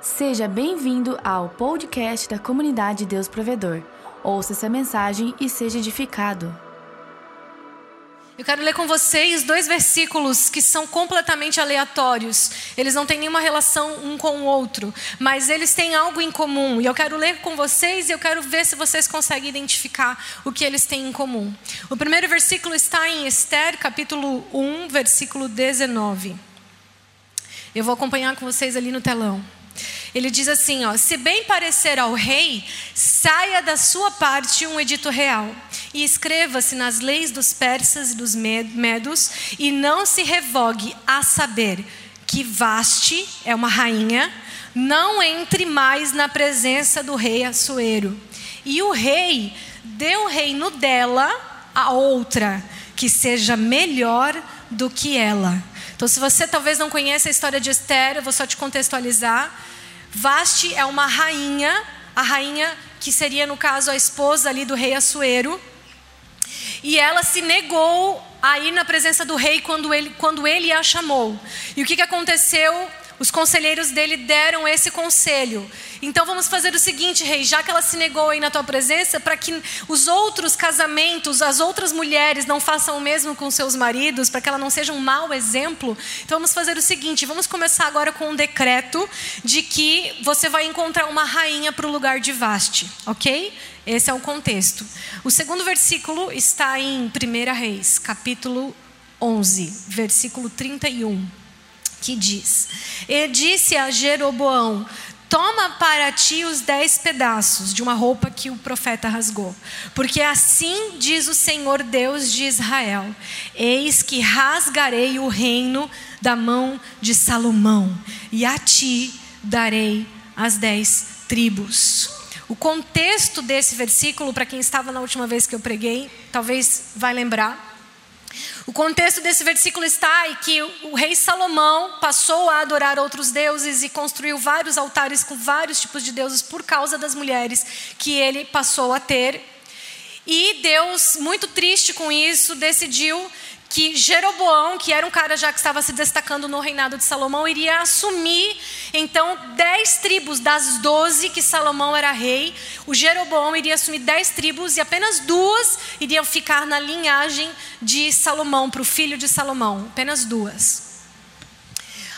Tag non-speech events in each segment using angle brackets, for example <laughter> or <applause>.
Seja bem-vindo ao podcast da comunidade Deus Provedor. Ouça essa mensagem e seja edificado. Eu quero ler com vocês dois versículos que são completamente aleatórios. Eles não têm nenhuma relação um com o outro, mas eles têm algo em comum. E eu quero ler com vocês e eu quero ver se vocês conseguem identificar o que eles têm em comum. O primeiro versículo está em Esther, capítulo 1, versículo 19. Eu vou acompanhar com vocês ali no telão. Ele diz assim, ó: "Se bem parecer ao rei, saia da sua parte um edito real, e escreva-se nas leis dos persas e dos medos, e não se revogue a saber que Vaste é uma rainha, não entre mais na presença do rei Assuero. E o rei deu o reino dela a outra, que seja melhor do que ela." Então, se você talvez não conheça a história de Esther, eu vou só te contextualizar. Vaste é uma rainha, a rainha que seria, no caso, a esposa ali do rei Assuero. E ela se negou a ir na presença do rei quando ele, quando ele a chamou. E o que, que aconteceu? Os conselheiros dele deram esse conselho. Então vamos fazer o seguinte, rei, já que ela se negou aí na tua presença, para que os outros casamentos, as outras mulheres não façam o mesmo com seus maridos, para que ela não seja um mau exemplo, então vamos fazer o seguinte, vamos começar agora com um decreto de que você vai encontrar uma rainha para o lugar de Vaste, ok? Esse é o contexto. O segundo versículo está em 1 Reis, capítulo 11, versículo 31 que diz: E disse a Jeroboão: Toma para ti os dez pedaços de uma roupa que o profeta rasgou, porque assim diz o Senhor Deus de Israel: Eis que rasgarei o reino da mão de Salomão, e a ti darei as dez tribos. O contexto desse versículo, para quem estava na última vez que eu preguei, talvez vai lembrar, o contexto desse versículo está em que o rei Salomão passou a adorar outros deuses e construiu vários altares com vários tipos de deuses por causa das mulheres que ele passou a ter. E Deus, muito triste com isso, decidiu que Jeroboão, que era um cara já que estava se destacando no reinado de Salomão, iria assumir então dez tribos das doze que Salomão era rei. O Jeroboão iria assumir dez tribos e apenas duas iriam ficar na linhagem de Salomão, para o filho de Salomão. Apenas duas.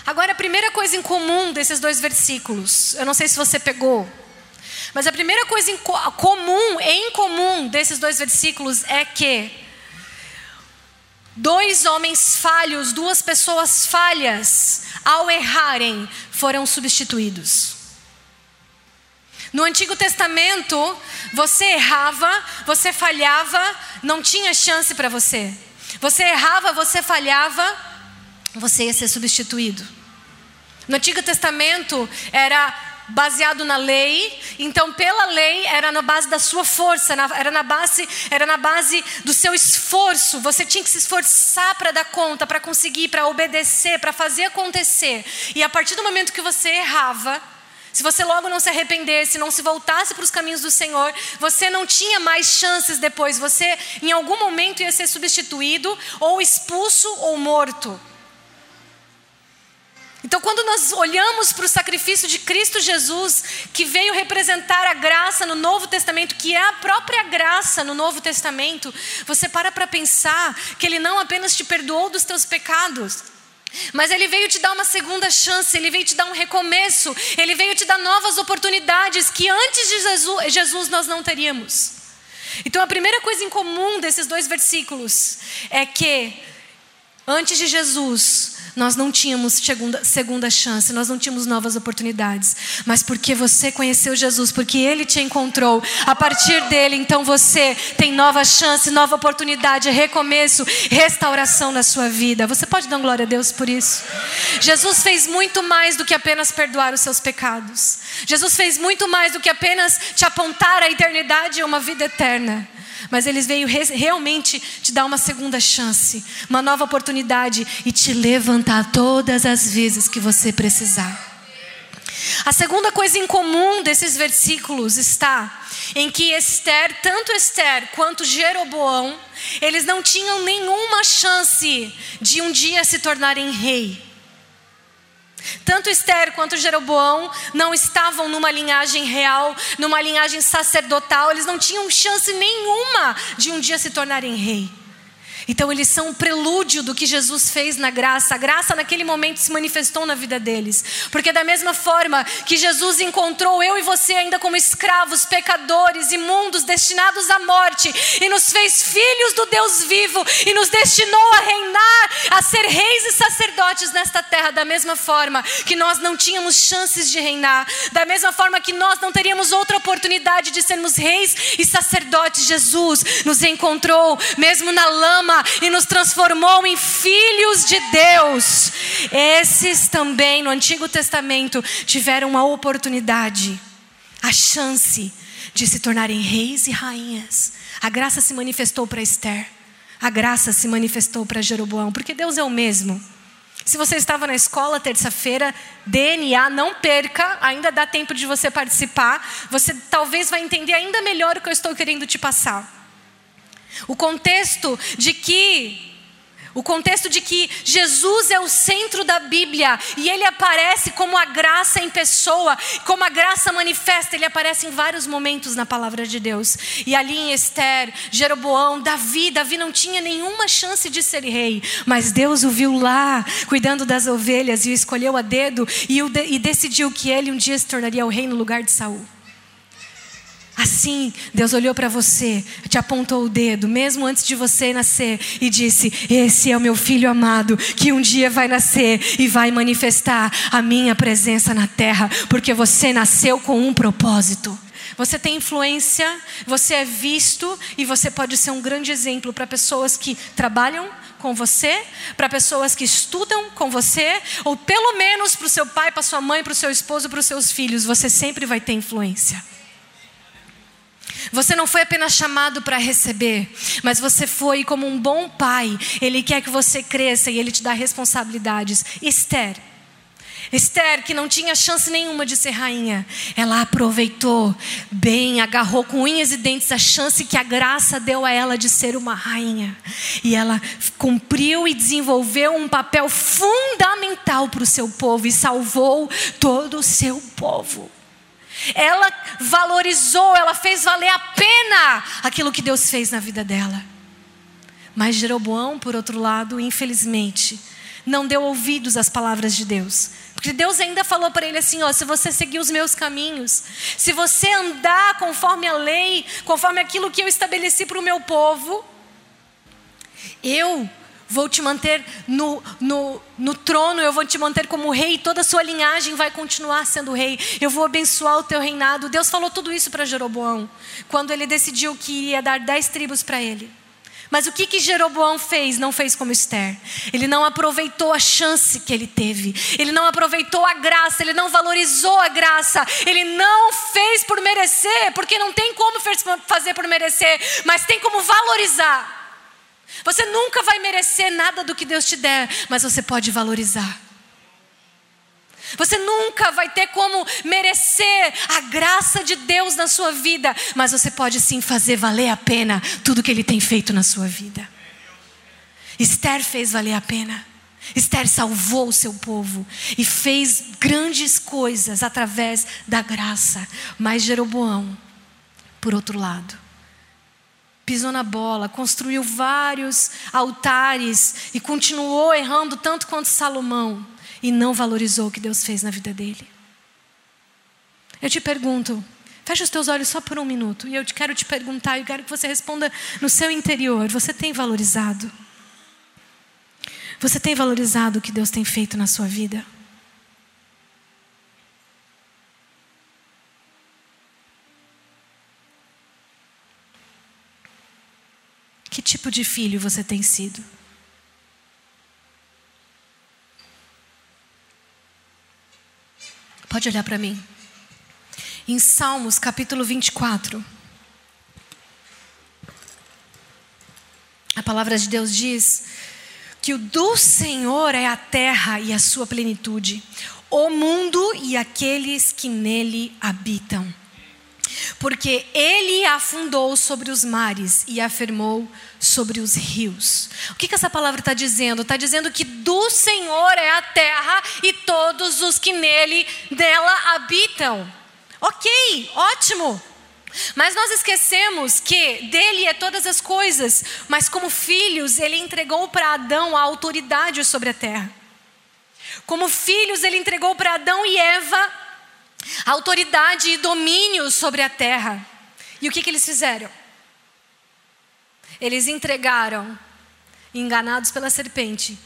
Agora, a primeira coisa em comum desses dois versículos, eu não sei se você pegou, mas a primeira coisa em comum, em comum desses dois versículos é que Dois homens falhos, duas pessoas falhas, ao errarem, foram substituídos. No Antigo Testamento, você errava, você falhava, não tinha chance para você. Você errava, você falhava, você ia ser substituído. No Antigo Testamento era baseado na lei. Então, pela lei, era na base da sua força, era na base, era na base do seu esforço. Você tinha que se esforçar para dar conta, para conseguir, para obedecer, para fazer acontecer. E a partir do momento que você errava, se você logo não se arrependesse, não se voltasse para os caminhos do Senhor, você não tinha mais chances depois. Você, em algum momento, ia ser substituído, ou expulso, ou morto. Então, quando nós olhamos para o sacrifício de Cristo Jesus, que veio representar a graça no Novo Testamento, que é a própria graça no Novo Testamento, você para para pensar que Ele não apenas te perdoou dos teus pecados, mas Ele veio te dar uma segunda chance, Ele veio te dar um recomeço, Ele veio te dar novas oportunidades que antes de Jesus, Jesus nós não teríamos. Então, a primeira coisa em comum desses dois versículos é que, antes de Jesus, nós não tínhamos segunda, segunda chance, nós não tínhamos novas oportunidades. Mas porque você conheceu Jesus, porque Ele te encontrou, a partir dele, então você tem nova chance, nova oportunidade, recomeço, restauração na sua vida. Você pode dar glória a Deus por isso? Jesus fez muito mais do que apenas perdoar os seus pecados. Jesus fez muito mais do que apenas te apontar a eternidade e uma vida eterna mas ele veio realmente te dar uma segunda chance, uma nova oportunidade e te levantar todas as vezes que você precisar. A segunda coisa em comum desses versículos está em que Esther, tanto Esther quanto Jeroboão, eles não tinham nenhuma chance de um dia se tornarem rei. Tanto Esther quanto Jeroboão não estavam numa linhagem real, numa linhagem sacerdotal, eles não tinham chance nenhuma de um dia se tornarem rei. Então eles são um prelúdio do que Jesus fez na graça. A graça naquele momento se manifestou na vida deles. Porque da mesma forma que Jesus encontrou eu e você ainda como escravos, pecadores, imundos, destinados à morte, e nos fez filhos do Deus vivo e nos destinou a reinar, a ser reis e sacerdotes nesta terra, da mesma forma que nós não tínhamos chances de reinar, da mesma forma que nós não teríamos outra oportunidade de sermos reis e sacerdotes, Jesus nos encontrou mesmo na lama e nos transformou em filhos de Deus. Esses também no Antigo Testamento tiveram uma oportunidade, a chance de se tornarem reis e rainhas. A graça se manifestou para Esther. A graça se manifestou para Jeroboão, porque Deus é o mesmo. Se você estava na escola terça-feira, DNA, não perca, ainda dá tempo de você participar. Você talvez vai entender ainda melhor o que eu estou querendo te passar. O contexto de que o contexto de que Jesus é o centro da Bíblia e ele aparece como a graça em pessoa, como a graça manifesta, ele aparece em vários momentos na palavra de Deus. E ali em Esther, Jeroboão, Davi, Davi não tinha nenhuma chance de ser rei, mas Deus o viu lá, cuidando das ovelhas e o escolheu a dedo e, de, e decidiu que ele um dia se tornaria o rei no lugar de Saul. Assim, Deus olhou para você, te apontou o dedo, mesmo antes de você nascer, e disse: Esse é o meu filho amado, que um dia vai nascer e vai manifestar a minha presença na terra, porque você nasceu com um propósito. Você tem influência, você é visto e você pode ser um grande exemplo para pessoas que trabalham com você, para pessoas que estudam com você, ou pelo menos para o seu pai, para sua mãe, para o seu esposo, para os seus filhos. Você sempre vai ter influência. Você não foi apenas chamado para receber, mas você foi como um bom pai. Ele quer que você cresça e ele te dá responsabilidades. Esther. Esther, que não tinha chance nenhuma de ser rainha, ela aproveitou bem, agarrou com unhas e dentes a chance que a graça deu a ela de ser uma rainha. E ela cumpriu e desenvolveu um papel fundamental para o seu povo e salvou todo o seu povo. Ela valorizou, ela fez valer a pena aquilo que Deus fez na vida dela. Mas Jeroboão, por outro lado, infelizmente, não deu ouvidos às palavras de Deus. Porque Deus ainda falou para ele assim: ó, se você seguir os meus caminhos, se você andar conforme a lei, conforme aquilo que eu estabeleci para o meu povo, eu vou te manter no, no, no trono, eu vou te manter como rei, toda a sua linhagem vai continuar sendo rei, eu vou abençoar o teu reinado. Deus falou tudo isso para Jeroboão, quando ele decidiu que ia dar dez tribos para ele. Mas o que, que Jeroboão fez? Não fez como Esther. Ele não aproveitou a chance que ele teve. Ele não aproveitou a graça. Ele não valorizou a graça. Ele não fez por merecer, porque não tem como fazer por merecer, mas tem como valorizar. Você nunca vai merecer nada do que Deus te der, mas você pode valorizar. Você nunca vai ter como merecer a graça de Deus na sua vida, mas você pode sim fazer valer a pena tudo que Ele tem feito na sua vida. Esther fez valer a pena. Esther salvou o seu povo e fez grandes coisas através da graça. Mas Jeroboão, por outro lado, pisou na bola, construiu vários altares e continuou errando tanto quanto Salomão e não valorizou o que Deus fez na vida dele. Eu te pergunto, fecha os teus olhos só por um minuto e eu quero te perguntar, eu quero que você responda no seu interior: você tem valorizado? Você tem valorizado o que Deus tem feito na sua vida? Que tipo de filho você tem sido? Pode olhar para mim. Em Salmos capítulo 24. A palavra de Deus diz que o do Senhor é a terra e a sua plenitude, o mundo e aqueles que nele habitam. Porque ele afundou sobre os mares e afirmou sobre os rios. O que, que essa palavra está dizendo? Está dizendo que do Senhor é a terra e todos os que nele, dela habitam. Ok, ótimo. Mas nós esquecemos que dele é todas as coisas, mas como filhos, ele entregou para Adão a autoridade sobre a terra. Como filhos, ele entregou para Adão e Eva autoridade e domínio sobre a terra. E o que, que eles fizeram? Eles entregaram, enganados pela serpente,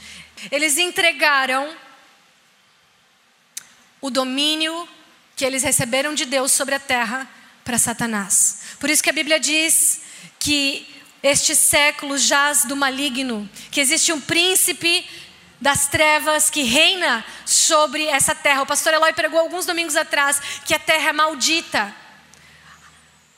eles entregaram o domínio que eles receberam de Deus sobre a terra para Satanás. Por isso que a Bíblia diz que este século jaz do maligno, que existe um príncipe das trevas que reina sobre essa terra. O pastor Eloy pregou alguns domingos atrás que a terra é maldita.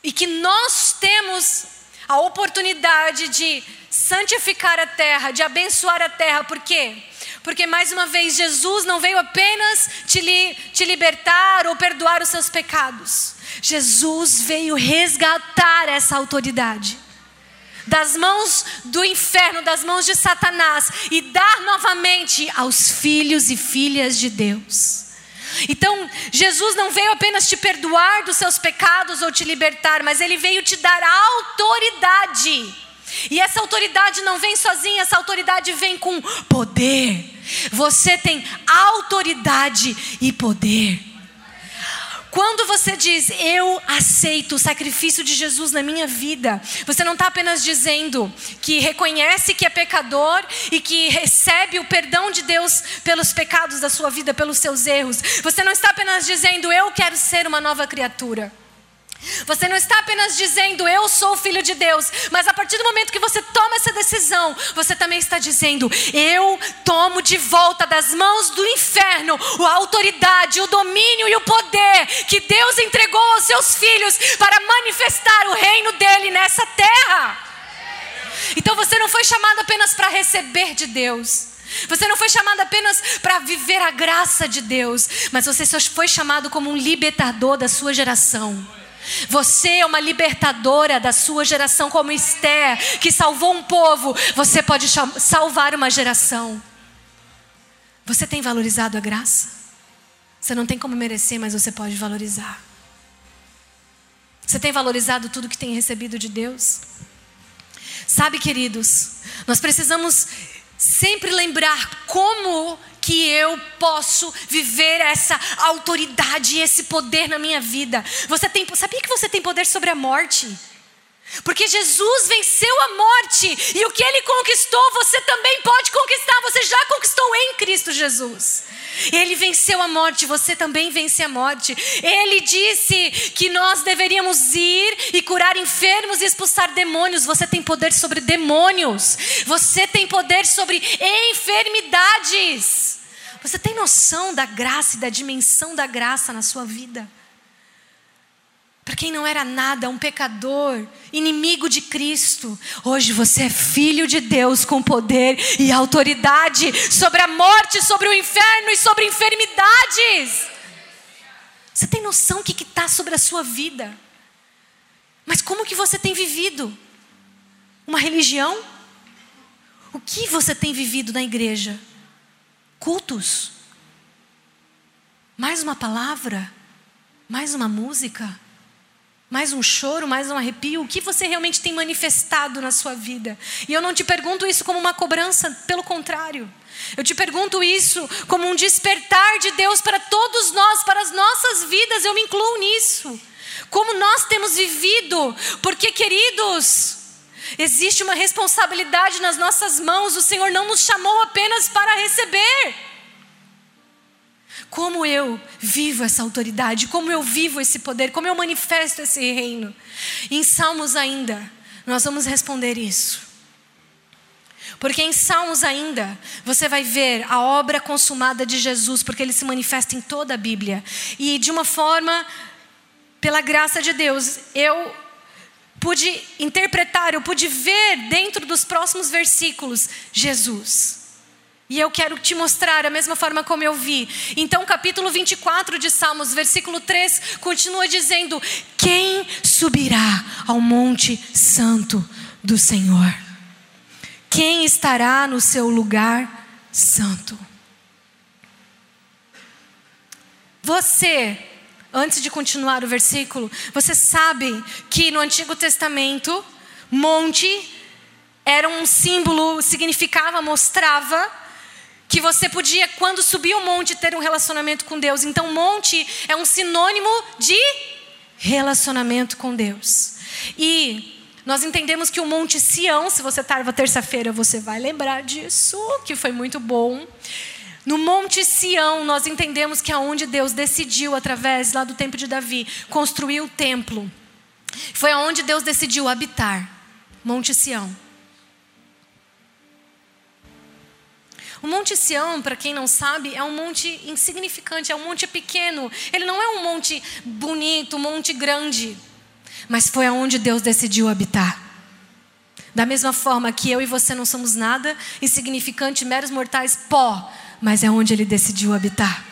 E que nós temos a oportunidade de santificar a terra, de abençoar a terra. Por quê? Porque, mais uma vez, Jesus não veio apenas te, li, te libertar ou perdoar os seus pecados. Jesus veio resgatar essa autoridade das mãos do inferno, das mãos de Satanás e dar novamente aos filhos e filhas de Deus. Então, Jesus não veio apenas te perdoar dos seus pecados ou te libertar, mas ele veio te dar autoridade. E essa autoridade não vem sozinha, essa autoridade vem com poder. Você tem autoridade e poder. Quando você diz, eu aceito o sacrifício de Jesus na minha vida, você não está apenas dizendo que reconhece que é pecador e que recebe o perdão de Deus pelos pecados da sua vida, pelos seus erros. Você não está apenas dizendo, eu quero ser uma nova criatura. Você não está apenas dizendo eu sou filho de Deus, mas a partir do momento que você toma essa decisão, você também está dizendo eu tomo de volta das mãos do inferno a autoridade, o domínio e o poder que Deus entregou aos seus filhos para manifestar o reino dele nessa terra. Então você não foi chamado apenas para receber de Deus. Você não foi chamado apenas para viver a graça de Deus, mas você foi chamado como um libertador da sua geração. Você é uma libertadora da sua geração, como Esther, que salvou um povo. Você pode salvar uma geração. Você tem valorizado a graça? Você não tem como merecer, mas você pode valorizar. Você tem valorizado tudo que tem recebido de Deus? Sabe, queridos, nós precisamos sempre lembrar como que eu posso viver essa autoridade esse poder na minha vida. Você tem, sabia que você tem poder sobre a morte? Porque Jesus venceu a morte e o que ele conquistou, você também pode conquistar. Você já conquistou em Cristo Jesus. Ele venceu a morte, você também vence a morte. Ele disse que nós deveríamos ir e curar enfermos e expulsar demônios. Você tem poder sobre demônios. Você tem poder sobre enfermidades. Você tem noção da graça e da dimensão da graça na sua vida? Para quem não era nada, um pecador, inimigo de Cristo, hoje você é filho de Deus com poder e autoridade sobre a morte, sobre o inferno e sobre enfermidades. Você tem noção do que está sobre a sua vida? Mas como que você tem vivido? Uma religião? O que você tem vivido na igreja? Cultos? Mais uma palavra? Mais uma música? Mais um choro, mais um arrepio? O que você realmente tem manifestado na sua vida? E eu não te pergunto isso como uma cobrança, pelo contrário. Eu te pergunto isso como um despertar de Deus para todos nós, para as nossas vidas, eu me incluo nisso. Como nós temos vivido, porque, queridos, existe uma responsabilidade nas nossas mãos, o Senhor não nos chamou apenas para receber. Como eu vivo essa autoridade, como eu vivo esse poder, como eu manifesto esse reino. em Salmos ainda, nós vamos responder isso. Porque em Salmos ainda, você vai ver a obra consumada de Jesus, porque ele se manifesta em toda a Bíblia. E de uma forma, pela graça de Deus, eu pude interpretar, eu pude ver dentro dos próximos versículos Jesus. E eu quero te mostrar a mesma forma como eu vi. Então, capítulo 24 de Salmos, versículo 3, continua dizendo: Quem subirá ao monte santo do Senhor? Quem estará no seu lugar santo? Você, antes de continuar o versículo, você sabe que no Antigo Testamento, monte era um símbolo, significava, mostrava que você podia, quando subir o monte, ter um relacionamento com Deus. Então, monte é um sinônimo de relacionamento com Deus. E nós entendemos que o Monte Sião, se você estava terça-feira, você vai lembrar disso, que foi muito bom. No Monte Sião, nós entendemos que é onde Deus decidiu, através lá do tempo de Davi, construir o templo. Foi aonde Deus decidiu habitar. Monte Sião. O Monte Sião, para quem não sabe, é um monte insignificante, é um monte pequeno. Ele não é um monte bonito, um monte grande. Mas foi aonde Deus decidiu habitar. Da mesma forma que eu e você não somos nada, insignificante, meros mortais, pó, mas é onde Ele decidiu habitar.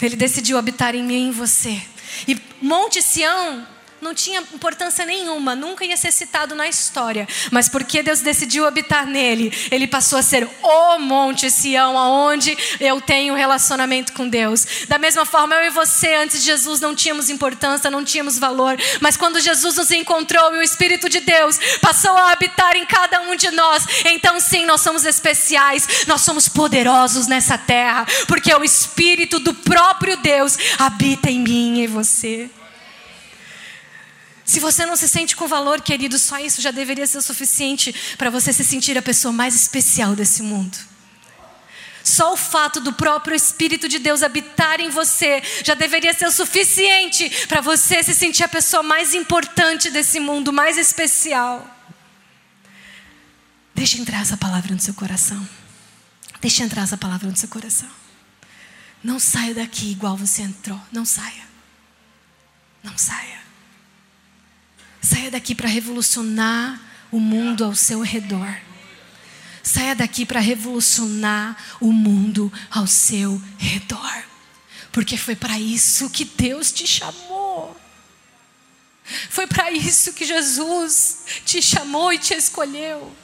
Ele decidiu habitar em mim e em você. E Monte Sião não tinha importância nenhuma, nunca ia ser citado na história, mas porque Deus decidiu habitar nele, ele passou a ser o Monte Sião, aonde eu tenho relacionamento com Deus. Da mesma forma, eu e você, antes de Jesus, não tínhamos importância, não tínhamos valor, mas quando Jesus nos encontrou e o Espírito de Deus passou a habitar em cada um de nós, então sim, nós somos especiais, nós somos poderosos nessa terra, porque o Espírito do próprio Deus habita em mim e você. Se você não se sente com valor, querido, só isso já deveria ser o suficiente para você se sentir a pessoa mais especial desse mundo. Só o fato do próprio Espírito de Deus habitar em você já deveria ser o suficiente para você se sentir a pessoa mais importante desse mundo, mais especial. Deixa entrar essa palavra no seu coração. Deixa entrar essa palavra no seu coração. Não saia daqui igual você entrou. Não saia. Não saia. Saia daqui para revolucionar o mundo ao seu redor. Saia daqui para revolucionar o mundo ao seu redor. Porque foi para isso que Deus te chamou. Foi para isso que Jesus te chamou e te escolheu.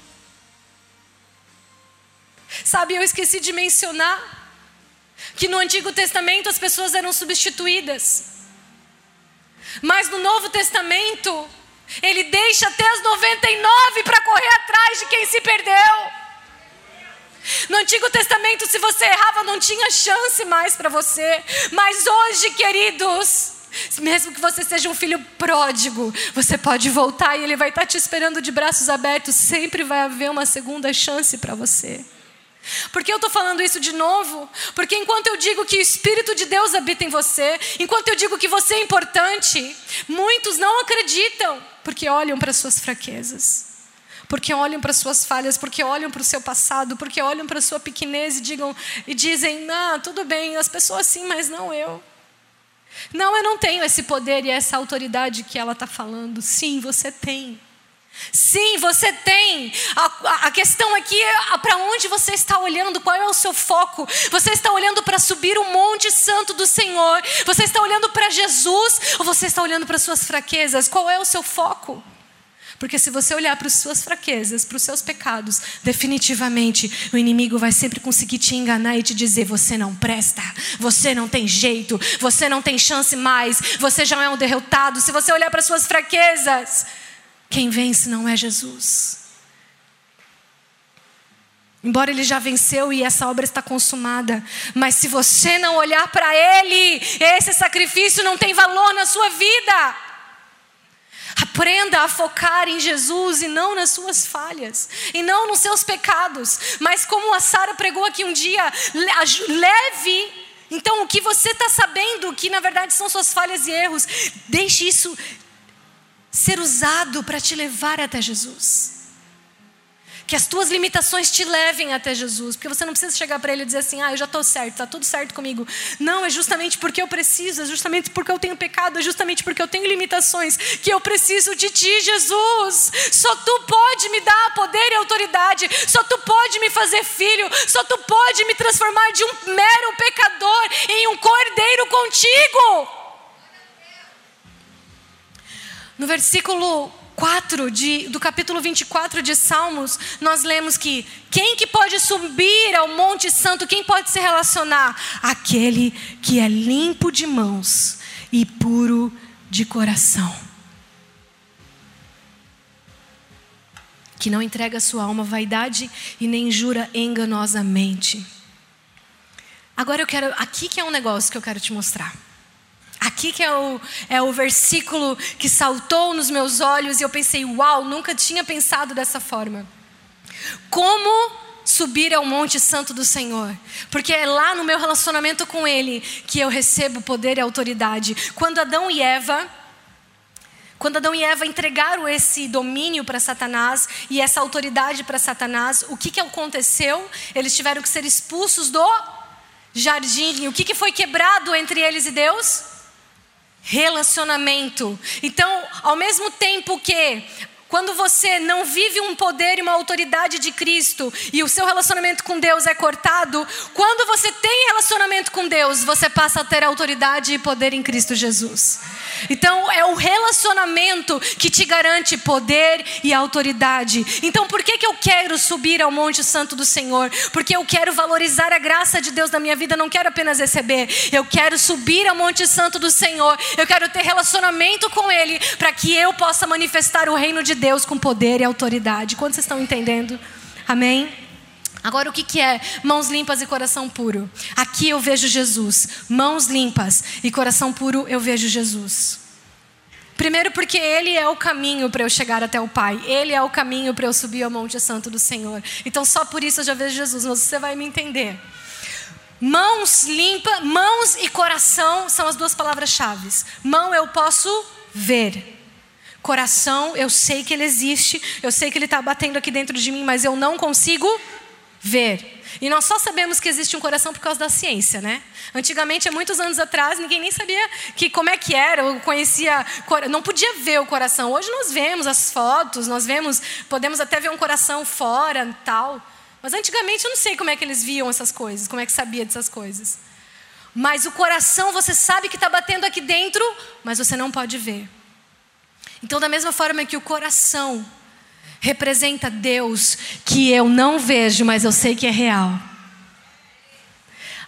Sabe, eu esqueci de mencionar que no Antigo Testamento as pessoas eram substituídas. Mas no Novo Testamento, ele deixa até as 99 para correr atrás de quem se perdeu. No Antigo Testamento, se você errava, não tinha chance mais para você. Mas hoje, queridos, mesmo que você seja um filho pródigo, você pode voltar e ele vai estar te esperando de braços abertos. Sempre vai haver uma segunda chance para você. Por que eu estou falando isso de novo? Porque enquanto eu digo que o Espírito de Deus habita em você, enquanto eu digo que você é importante, muitos não acreditam, porque olham para suas fraquezas, porque olham para suas falhas, porque olham para o seu passado, porque olham para a sua pequenez e, digam, e dizem: Não, tudo bem, as pessoas sim, mas não eu. Não, eu não tenho esse poder e essa autoridade que ela está falando. Sim, você tem. Sim, você tem. A, a questão aqui é para onde você está olhando, qual é o seu foco. Você está olhando para subir o monte santo do Senhor? Você está olhando para Jesus ou você está olhando para suas fraquezas? Qual é o seu foco? Porque se você olhar para as suas fraquezas, para os seus pecados, definitivamente o inimigo vai sempre conseguir te enganar e te dizer: você não presta, você não tem jeito, você não tem chance mais, você já é um derrotado. Se você olhar para as suas fraquezas, quem vence não é Jesus. Embora ele já venceu e essa obra está consumada, mas se você não olhar para ele, esse sacrifício não tem valor na sua vida. Aprenda a focar em Jesus e não nas suas falhas, e não nos seus pecados, mas como a Sara pregou aqui um dia, leve. Então, o que você está sabendo, que na verdade são suas falhas e erros, deixe isso ser usado para te levar até Jesus. Que as tuas limitações te levem até Jesus. Porque você não precisa chegar para Ele e dizer assim: ah, eu já estou certo, está tudo certo comigo. Não, é justamente porque eu preciso, é justamente porque eu tenho pecado, é justamente porque eu tenho limitações que eu preciso de Ti, Jesus. Só Tu pode me dar poder e autoridade. Só Tu pode me fazer filho. Só Tu pode me transformar de um mero pecador em um cordeiro contigo. No versículo 4 de, do capítulo 24 de Salmos, nós lemos que quem que pode subir ao Monte Santo, quem pode se relacionar? Aquele que é limpo de mãos e puro de coração. Que não entrega sua alma à vaidade e nem jura enganosamente. Agora eu quero, aqui que é um negócio que eu quero te mostrar. Aqui que é o, é o versículo que saltou nos meus olhos e eu pensei, uau, nunca tinha pensado dessa forma. Como subir ao Monte Santo do Senhor? Porque é lá no meu relacionamento com Ele que eu recebo poder e autoridade. Quando Adão e Eva. Quando Adão e Eva entregaram esse domínio para Satanás e essa autoridade para Satanás, o que, que aconteceu? Eles tiveram que ser expulsos do jardim. O que, que foi quebrado entre eles e Deus? Relacionamento. Então, ao mesmo tempo que quando você não vive um poder e uma autoridade de Cristo e o seu relacionamento com Deus é cortado, quando você tem relacionamento com Deus, você passa a ter autoridade e poder em Cristo Jesus. Então é o relacionamento que te garante poder e autoridade. Então por que, que eu quero subir ao Monte Santo do Senhor? Porque eu quero valorizar a graça de Deus na minha vida, não quero apenas receber. Eu quero subir ao Monte Santo do Senhor. Eu quero ter relacionamento com Ele para que eu possa manifestar o reino de Deus com poder e autoridade. Quando vocês estão entendendo? Amém? Agora, o que, que é mãos limpas e coração puro? Aqui eu vejo Jesus. Mãos limpas e coração puro, eu vejo Jesus. Primeiro, porque Ele é o caminho para eu chegar até o Pai. Ele é o caminho para eu subir ao Monte Santo do Senhor. Então, só por isso eu já vejo Jesus, mas você vai me entender. Mãos limpas, mãos e coração são as duas palavras-chave. Mão eu posso ver. Coração, eu sei que ele existe, eu sei que ele está batendo aqui dentro de mim, mas eu não consigo ver. E nós só sabemos que existe um coração por causa da ciência, né? Antigamente, há muitos anos atrás, ninguém nem sabia que como é que era, eu conhecia, não podia ver o coração. Hoje nós vemos as fotos, nós vemos, podemos até ver um coração fora, tal. Mas antigamente eu não sei como é que eles viam essas coisas, como é que sabia dessas coisas. Mas o coração você sabe que está batendo aqui dentro, mas você não pode ver. Então, da mesma forma que o coração representa Deus que eu não vejo, mas eu sei que é real.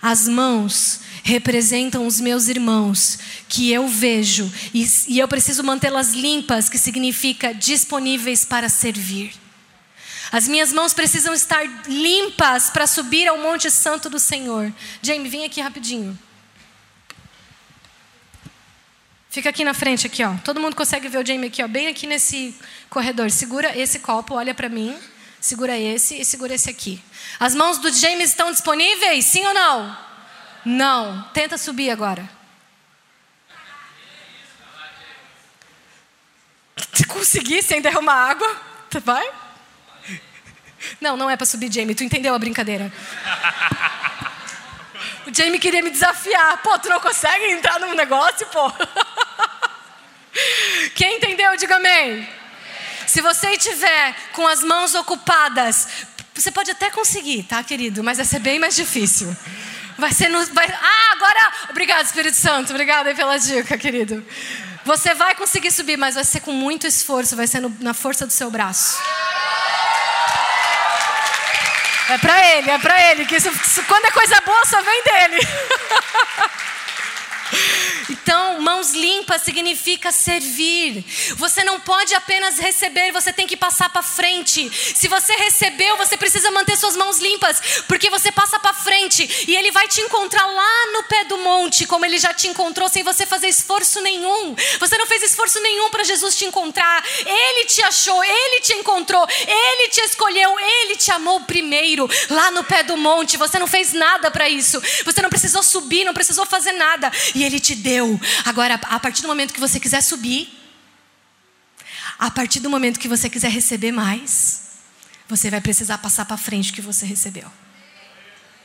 As mãos representam os meus irmãos que eu vejo e, e eu preciso mantê-las limpas, que significa disponíveis para servir. As minhas mãos precisam estar limpas para subir ao Monte Santo do Senhor. Jamie, vem aqui rapidinho. Fica aqui na frente, aqui, ó. Todo mundo consegue ver o Jamie aqui, ó, bem aqui nesse corredor. Segura esse copo, olha para mim. Segura esse e segura esse aqui. As mãos do James estão disponíveis? Sim ou não? Não. Tenta subir agora. Se conseguir sem derramar água, vai? Não, não é para subir, Jamie. Tu entendeu a brincadeira? O Jamie queria me desafiar. Pô, tu não consegue entrar num negócio, pô? <laughs> <laughs> Quem entendeu, diga amém. Se você estiver com as mãos ocupadas, você pode até conseguir, tá, querido? Mas vai ser bem mais difícil. Vai ser no. Vai, ah, agora. Obrigado, Espírito Santo. Obrigada pela dica, querido. Você vai conseguir subir, mas vai ser com muito esforço. Vai ser no, na força do seu braço. É pra ele, é pra ele. Que isso, quando é coisa boa, só vem dele. <laughs> Então, mãos limpas significa servir. Você não pode apenas receber, você tem que passar para frente. Se você recebeu, você precisa manter suas mãos limpas, porque você passa para frente e ele vai te encontrar lá no pé do monte, como ele já te encontrou sem você fazer esforço nenhum. Você não fez esforço nenhum para Jesus te encontrar. Ele te achou, ele te encontrou, ele te escolheu, ele te amou primeiro lá no pé do monte. Você não fez nada para isso. Você não precisou subir, não precisou fazer nada. E ele te deu. Agora, a partir do momento que você quiser subir, a partir do momento que você quiser receber mais, você vai precisar passar para frente o que você recebeu.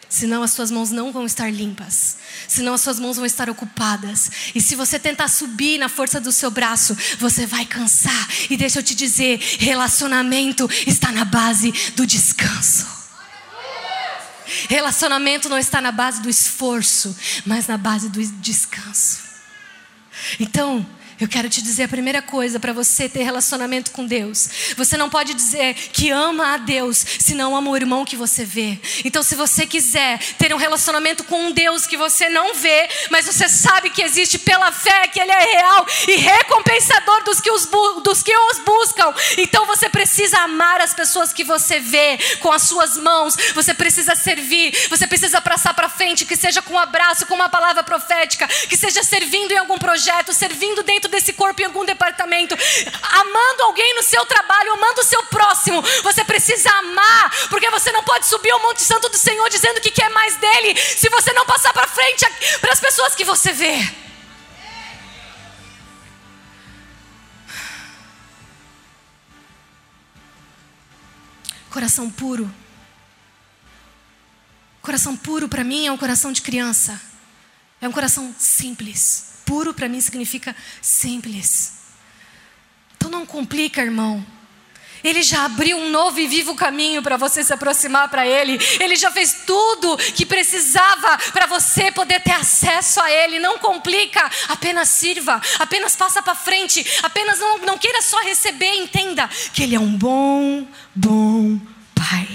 Senão as suas mãos não vão estar limpas. Senão as suas mãos vão estar ocupadas. E se você tentar subir na força do seu braço, você vai cansar. E deixa eu te dizer: relacionamento está na base do descanso. Relacionamento não está na base do esforço, mas na base do descanso. Então, eu quero te dizer a primeira coisa para você ter relacionamento com Deus. Você não pode dizer que ama a Deus se não ama o irmão que você vê. Então, se você quiser ter um relacionamento com um Deus que você não vê, mas você sabe que existe pela fé, que Ele é real e recompensador dos que os, dos que os buscam, então você precisa amar as pessoas que você vê com as suas mãos. Você precisa servir. Você precisa passar para frente, que seja com um abraço, com uma palavra profética, que seja servindo em algum projeto, servindo dentro desse corpo em algum departamento, amando alguém no seu trabalho, amando o seu próximo. Você precisa amar, porque você não pode subir ao Monte Santo do Senhor dizendo que quer mais dele, se você não passar para frente para as pessoas que você vê. Coração puro. Coração puro para mim é um coração de criança. É um coração simples. Puro para mim significa simples. Então não complica, irmão. Ele já abriu um novo e vivo caminho para você se aproximar para Ele. Ele já fez tudo que precisava para você poder ter acesso a Ele. Não complica, apenas sirva, apenas passa para frente, apenas não, não queira só receber. Entenda que Ele é um bom, bom Pai.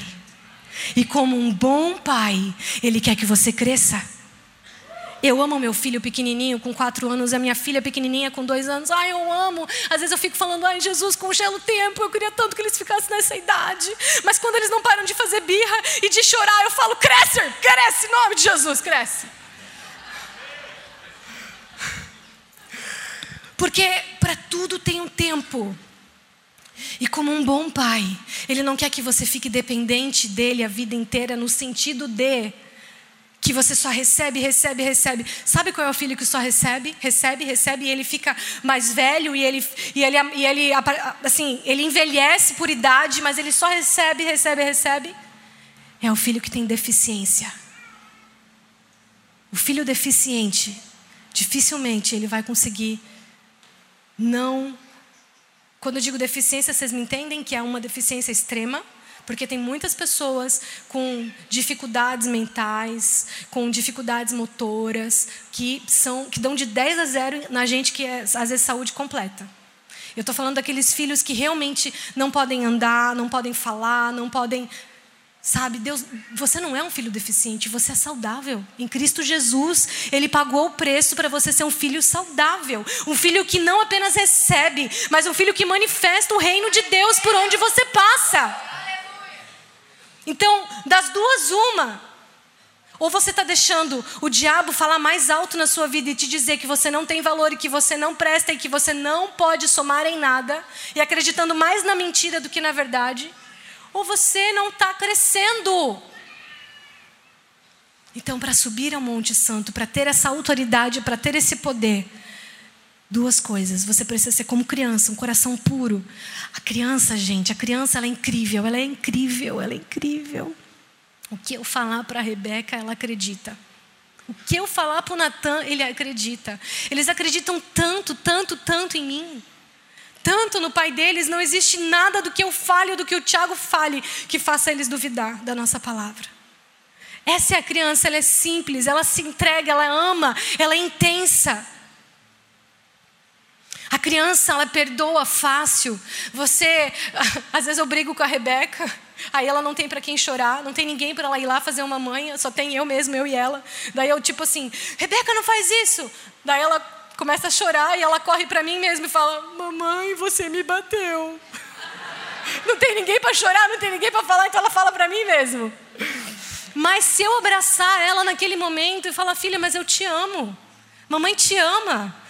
E como um bom Pai, Ele quer que você cresça. Eu amo meu filho pequenininho com quatro anos, a minha filha pequenininha com dois anos. Ai, eu amo. Às vezes eu fico falando, ai, Jesus, congela o tempo. Eu queria tanto que eles ficassem nessa idade. Mas quando eles não param de fazer birra e de chorar, eu falo, cresce, cresce, em nome de Jesus, cresce. Porque para tudo tem um tempo. E como um bom pai, ele não quer que você fique dependente dele a vida inteira, no sentido de que você só recebe, recebe, recebe. Sabe qual é o filho que só recebe, recebe, recebe e ele fica mais velho e ele e ele e ele assim, ele envelhece por idade, mas ele só recebe, recebe, recebe? É o filho que tem deficiência. O filho deficiente, dificilmente ele vai conseguir não quando eu digo deficiência, vocês me entendem que é uma deficiência extrema? Porque tem muitas pessoas com dificuldades mentais, com dificuldades motoras, que, são, que dão de 10 a 0 na gente que é, às vezes, saúde completa. Eu estou falando daqueles filhos que realmente não podem andar, não podem falar, não podem. Sabe, Deus, você não é um filho deficiente, você é saudável. Em Cristo Jesus, Ele pagou o preço para você ser um filho saudável. Um filho que não apenas recebe, mas um filho que manifesta o reino de Deus por onde você passa. Então, das duas, uma. Ou você está deixando o diabo falar mais alto na sua vida e te dizer que você não tem valor e que você não presta e que você não pode somar em nada, e acreditando mais na mentira do que na verdade. Ou você não está crescendo. Então, para subir ao Monte Santo, para ter essa autoridade, para ter esse poder, Duas coisas. Você precisa ser como criança, um coração puro. A criança, gente, a criança ela é incrível, ela é incrível, ela é incrível. O que eu falar para a Rebeca, ela acredita. O que eu falar para o Natan, ele acredita. Eles acreditam tanto, tanto, tanto em mim. Tanto no pai deles, não existe nada do que eu fale ou do que o Tiago fale que faça eles duvidar da nossa palavra. Essa é a criança, ela é simples, ela se entrega, ela ama, ela é intensa. A criança, ela perdoa fácil. Você, <laughs> às vezes eu brigo com a Rebeca, aí ela não tem para quem chorar, não tem ninguém para ela ir lá fazer uma mãe, só tem eu mesmo, eu e ela. Daí eu tipo assim, Rebeca, não faz isso. Daí ela começa a chorar e ela corre para mim mesmo e fala: "Mamãe, você me bateu". <laughs> Não tem ninguém para chorar, não tem ninguém para falar, então ela fala para mim mesmo. Mas se eu abraçar ela naquele momento e falar: "Filha, mas eu te amo. Mamãe te ama.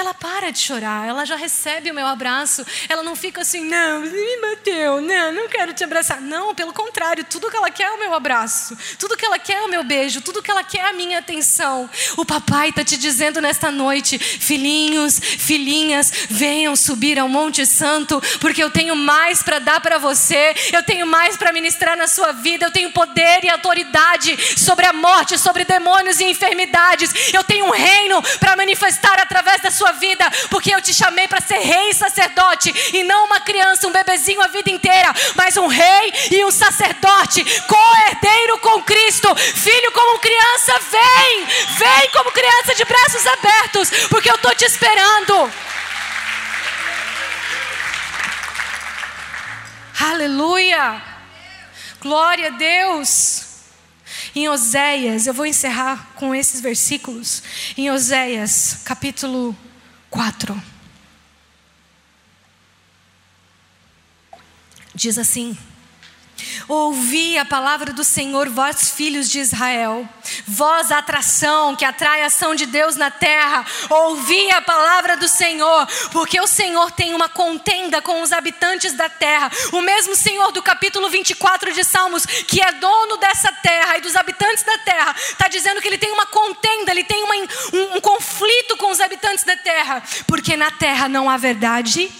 Ela para de chorar, ela já recebe o meu abraço, ela não fica assim, não, me bateu, não, não quero te abraçar. Não, pelo contrário, tudo que ela quer é o meu abraço, tudo que ela quer é o meu beijo, tudo que ela quer é a minha atenção. O papai está te dizendo nesta noite, filhinhos, filhinhas, venham subir ao Monte Santo, porque eu tenho mais para dar para você, eu tenho mais para ministrar na sua vida, eu tenho poder e autoridade sobre a morte, sobre demônios e enfermidades, eu tenho um reino para manifestar através da sua vida, porque eu te chamei para ser rei e sacerdote, e não uma criança, um bebezinho a vida inteira, mas um rei e um sacerdote, co-herdeiro com Cristo, filho como criança, vem, vem como criança de braços abertos, porque eu estou te esperando. Aleluia! Glória a Deus! Em Oséias, eu vou encerrar com esses versículos. Em Oséias, capítulo 4. Diz assim: Ouvi a palavra do Senhor, vós filhos de Israel, vós a atração que atrai a ação de Deus na terra. Ouvi a palavra do Senhor, porque o Senhor tem uma contenda com os habitantes da terra. O mesmo Senhor do capítulo 24 de Salmos, que é dono dessa terra e dos habitantes da terra, está dizendo que ele tem uma contenda, ele tem uma, um, um conflito com os habitantes da terra, porque na terra não há verdade,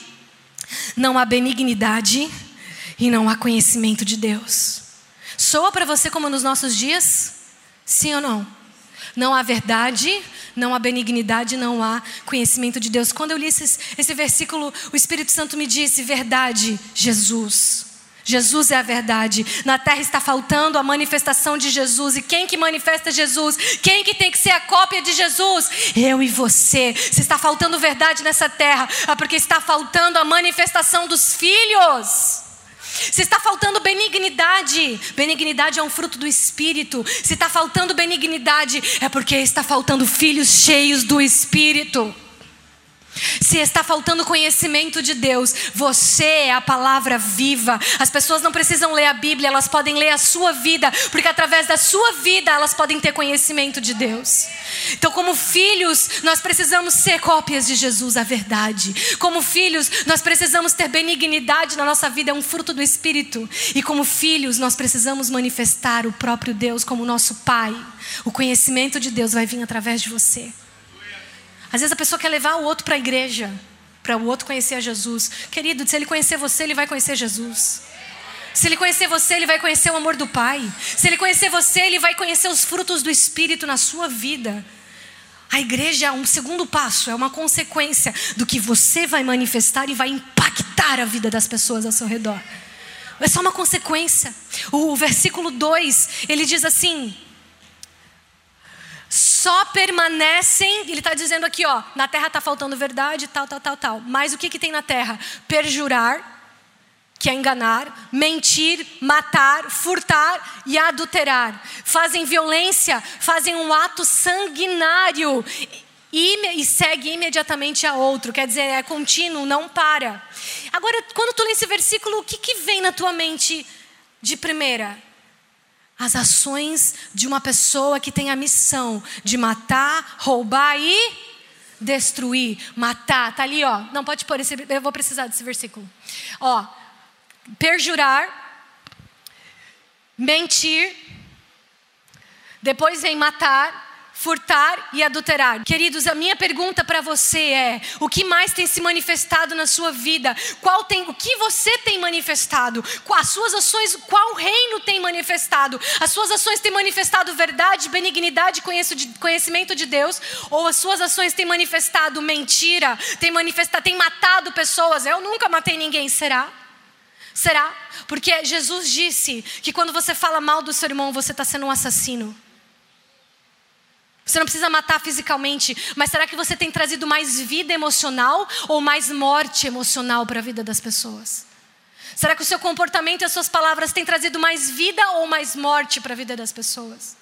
não há benignidade e não há conhecimento de Deus. Soa para você como nos nossos dias? Sim ou não? Não há verdade, não há benignidade, não há conhecimento de Deus. Quando eu li esse, esse versículo, o Espírito Santo me disse: verdade, Jesus. Jesus é a verdade. Na terra está faltando a manifestação de Jesus. E quem que manifesta Jesus? Quem que tem que ser a cópia de Jesus? Eu e você. Se está faltando verdade nessa terra, é porque está faltando a manifestação dos filhos. Se está faltando benignidade, benignidade é um fruto do Espírito. Se está faltando benignidade, é porque está faltando filhos cheios do Espírito. Se está faltando conhecimento de Deus, você é a palavra viva. As pessoas não precisam ler a Bíblia, elas podem ler a sua vida, porque através da sua vida elas podem ter conhecimento de Deus. Então, como filhos, nós precisamos ser cópias de Jesus, a verdade. Como filhos, nós precisamos ter benignidade na nossa vida, é um fruto do Espírito. E como filhos, nós precisamos manifestar o próprio Deus como nosso Pai. O conhecimento de Deus vai vir através de você. Às vezes a pessoa quer levar o outro para a igreja, para o outro conhecer a Jesus. Querido, se ele conhecer você, ele vai conhecer Jesus. Se ele conhecer você, ele vai conhecer o amor do Pai. Se ele conhecer você, ele vai conhecer os frutos do Espírito na sua vida. A igreja é um segundo passo, é uma consequência do que você vai manifestar e vai impactar a vida das pessoas ao seu redor. É só uma consequência. O versículo 2, ele diz assim: só permanecem, ele está dizendo aqui, ó, na terra está faltando verdade, tal, tal, tal, tal. Mas o que, que tem na terra? Perjurar, que é enganar, mentir, matar, furtar e adulterar. Fazem violência, fazem um ato sanguinário e, e segue imediatamente a outro. Quer dizer, é contínuo, não para. Agora, quando tu lê esse versículo, o que, que vem na tua mente de primeira? As ações de uma pessoa que tem a missão de matar, roubar e destruir. Matar, tá ali, ó. Não pode pôr esse, eu vou precisar desse versículo. Ó, perjurar, mentir, depois vem matar, furtar e adulterar. Queridos, a minha pergunta para você é: o que mais tem se manifestado na sua vida? Qual tem, o que você tem manifestado? As suas ações, qual reino tem manifestado? As suas ações têm manifestado verdade, benignidade, conhecimento de Deus, ou as suas ações têm manifestado mentira, têm manifestado, têm matado pessoas? Eu nunca matei ninguém, será? Será? Porque Jesus disse que quando você fala mal do seu irmão, você está sendo um assassino. Você não precisa matar fisicamente, mas será que você tem trazido mais vida emocional ou mais morte emocional para a vida das pessoas? Será que o seu comportamento e as suas palavras têm trazido mais vida ou mais morte para a vida das pessoas?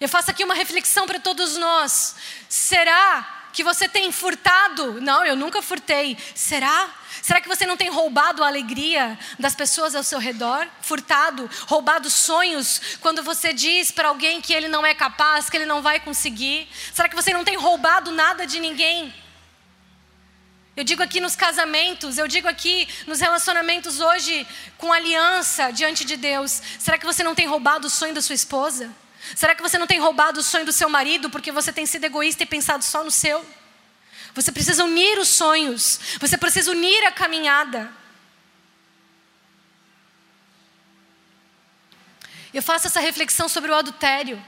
Eu faço aqui uma reflexão para todos nós. Será que você tem furtado? Não, eu nunca furtei. Será? Será que você não tem roubado a alegria das pessoas ao seu redor? Furtado, roubado sonhos quando você diz para alguém que ele não é capaz, que ele não vai conseguir? Será que você não tem roubado nada de ninguém? Eu digo aqui nos casamentos, eu digo aqui nos relacionamentos hoje com aliança diante de Deus. Será que você não tem roubado o sonho da sua esposa? Será que você não tem roubado o sonho do seu marido porque você tem sido egoísta e pensado só no seu? Você precisa unir os sonhos. Você precisa unir a caminhada. Eu faço essa reflexão sobre o adultério.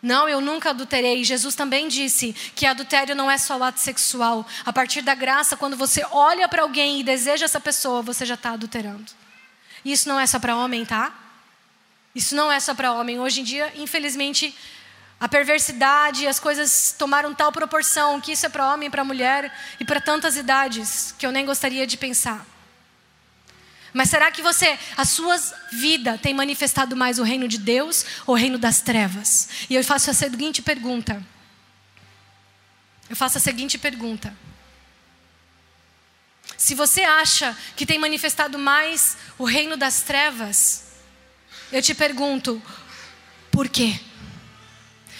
Não, eu nunca adulterei. Jesus também disse que adultério não é só o ato sexual. A partir da graça, quando você olha para alguém e deseja essa pessoa, você já está adulterando. Isso não é só para homem, tá? Isso não é só para homem. Hoje em dia, infelizmente, a perversidade, as coisas tomaram tal proporção que isso é para homem, para mulher e para tantas idades que eu nem gostaria de pensar. Mas será que você, a sua vida, tem manifestado mais o reino de Deus ou o reino das trevas? E eu faço a seguinte pergunta. Eu faço a seguinte pergunta. Se você acha que tem manifestado mais o reino das trevas, eu te pergunto, por quê?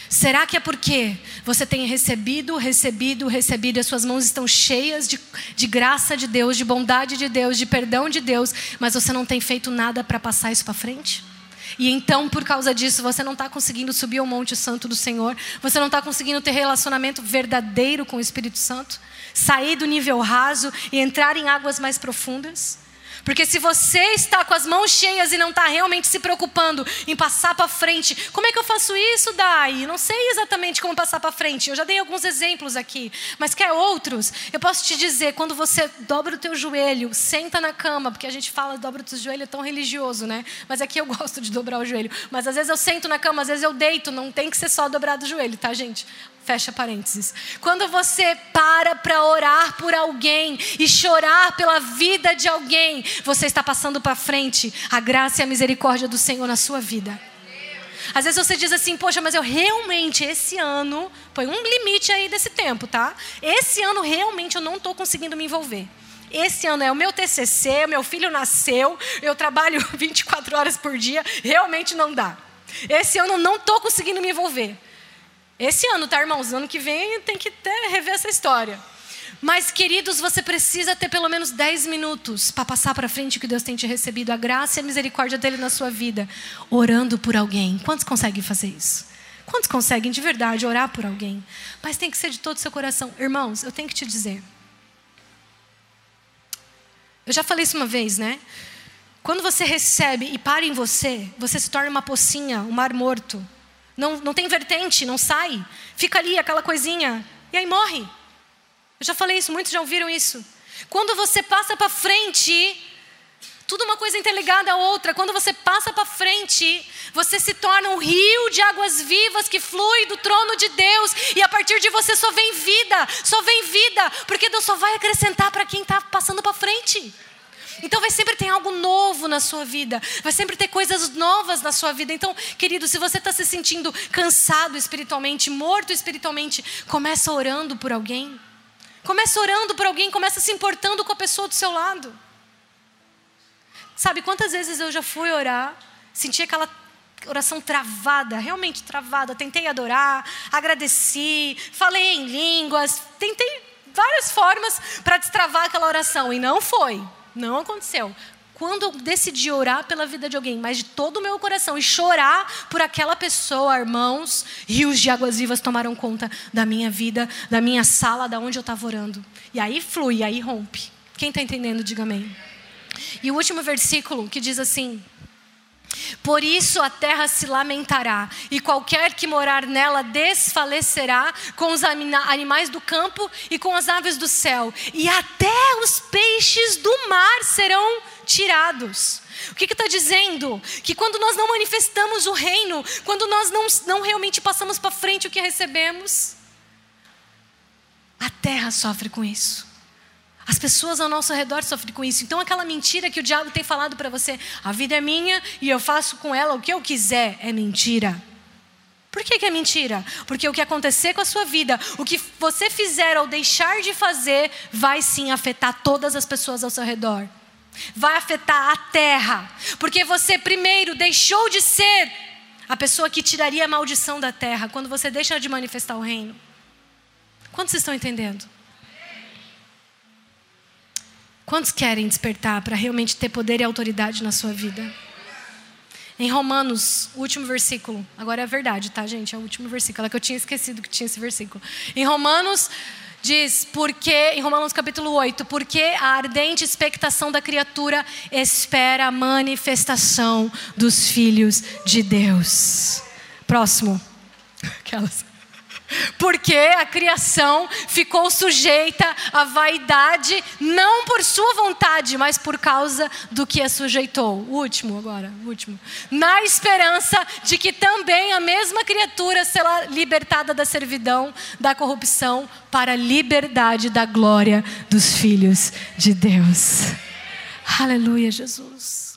Será que é porque você tem recebido, recebido, recebido, e as suas mãos estão cheias de, de graça de Deus, de bondade de Deus, de perdão de Deus, mas você não tem feito nada para passar isso para frente? E então, por causa disso, você não está conseguindo subir ao Monte Santo do Senhor, você não está conseguindo ter relacionamento verdadeiro com o Espírito Santo, sair do nível raso e entrar em águas mais profundas? Porque se você está com as mãos cheias e não está realmente se preocupando em passar para frente, como é que eu faço isso, Dai? Não sei exatamente como passar para frente. Eu já dei alguns exemplos aqui, mas quer outros? Eu posso te dizer, quando você dobra o teu joelho, senta na cama, porque a gente fala dobra o teu joelho é tão religioso, né? Mas aqui eu <laughs> gosto de dobrar o joelho. Mas às vezes eu sento na cama, às vezes eu deito, não tem que ser só dobrado o joelho, tá, gente? Fecha parênteses. Quando você para para orar por alguém e chorar pela vida de alguém, você está passando para frente a graça e a misericórdia do Senhor na sua vida. Às vezes você diz assim, poxa, mas eu realmente, esse ano, põe um limite aí desse tempo, tá? Esse ano realmente eu não estou conseguindo me envolver. Esse ano é o meu TCC, meu filho nasceu, eu trabalho <laughs> 24 horas por dia, realmente não dá. Esse ano eu não estou conseguindo me envolver. Esse ano, tá, irmãos? Ano que vem tem que até rever essa história. Mas, queridos, você precisa ter pelo menos 10 minutos para passar para frente o que Deus tem te recebido, a graça e a misericórdia dele na sua vida, orando por alguém. Quantos conseguem fazer isso? Quantos conseguem de verdade orar por alguém? Mas tem que ser de todo o seu coração. Irmãos, eu tenho que te dizer. Eu já falei isso uma vez, né? Quando você recebe e para em você, você se torna uma pocinha, um mar morto. Não, não tem vertente, não sai. Fica ali aquela coisinha. E aí morre. Eu já falei isso, muitos já ouviram isso. Quando você passa para frente, tudo uma coisa interligada à outra. Quando você passa para frente, você se torna um rio de águas vivas que flui do trono de Deus. E a partir de você só vem vida, só vem vida, porque Deus só vai acrescentar para quem está passando para frente. Então vai sempre ter algo novo na sua vida, vai sempre ter coisas novas na sua vida. Então, querido, se você está se sentindo cansado espiritualmente, morto espiritualmente, começa orando por alguém. Começa orando por alguém, começa se importando com a pessoa do seu lado. Sabe quantas vezes eu já fui orar, senti aquela oração travada, realmente travada. Tentei adorar, agradeci, falei em línguas, tentei várias formas para destravar aquela oração e não foi. Não aconteceu. Quando eu decidi orar pela vida de alguém, mas de todo o meu coração, e chorar por aquela pessoa, irmãos, rios de águas vivas tomaram conta da minha vida, da minha sala, da onde eu estava orando. E aí flui, aí rompe. Quem está entendendo, diga amém. E o último versículo que diz assim: por isso a terra se lamentará, e qualquer que morar nela desfalecerá com os animais do campo e com as aves do céu, e até os peixes do mar serão tirados. O que está dizendo? Que quando nós não manifestamos o reino, quando nós não, não realmente passamos para frente o que recebemos, a terra sofre com isso. As pessoas ao nosso redor sofrem com isso. Então, aquela mentira que o diabo tem falado para você, a vida é minha e eu faço com ela o que eu quiser, é mentira. Por que, que, é mentira? Porque o que acontecer com a sua vida, o que você fizer ou deixar de fazer, vai sim afetar todas as pessoas ao seu redor. Vai afetar a terra. Porque você, primeiro, deixou de ser a pessoa que tiraria a maldição da terra quando você deixa de manifestar o reino. Quantos estão entendendo? Quantos querem despertar para realmente ter poder e autoridade na sua vida? Em Romanos, último versículo, agora é verdade, tá, gente? É o último versículo, é que eu tinha esquecido que tinha esse versículo. Em Romanos, diz, porque, em Romanos capítulo 8, porque a ardente expectação da criatura espera a manifestação dos filhos de Deus. Próximo. <laughs> Aquelas. Porque a criação ficou sujeita à vaidade, não por sua vontade, mas por causa do que a sujeitou. O último agora, o último. Na esperança de que também a mesma criatura será libertada da servidão, da corrupção, para a liberdade da glória dos filhos de Deus. Aleluia, Jesus.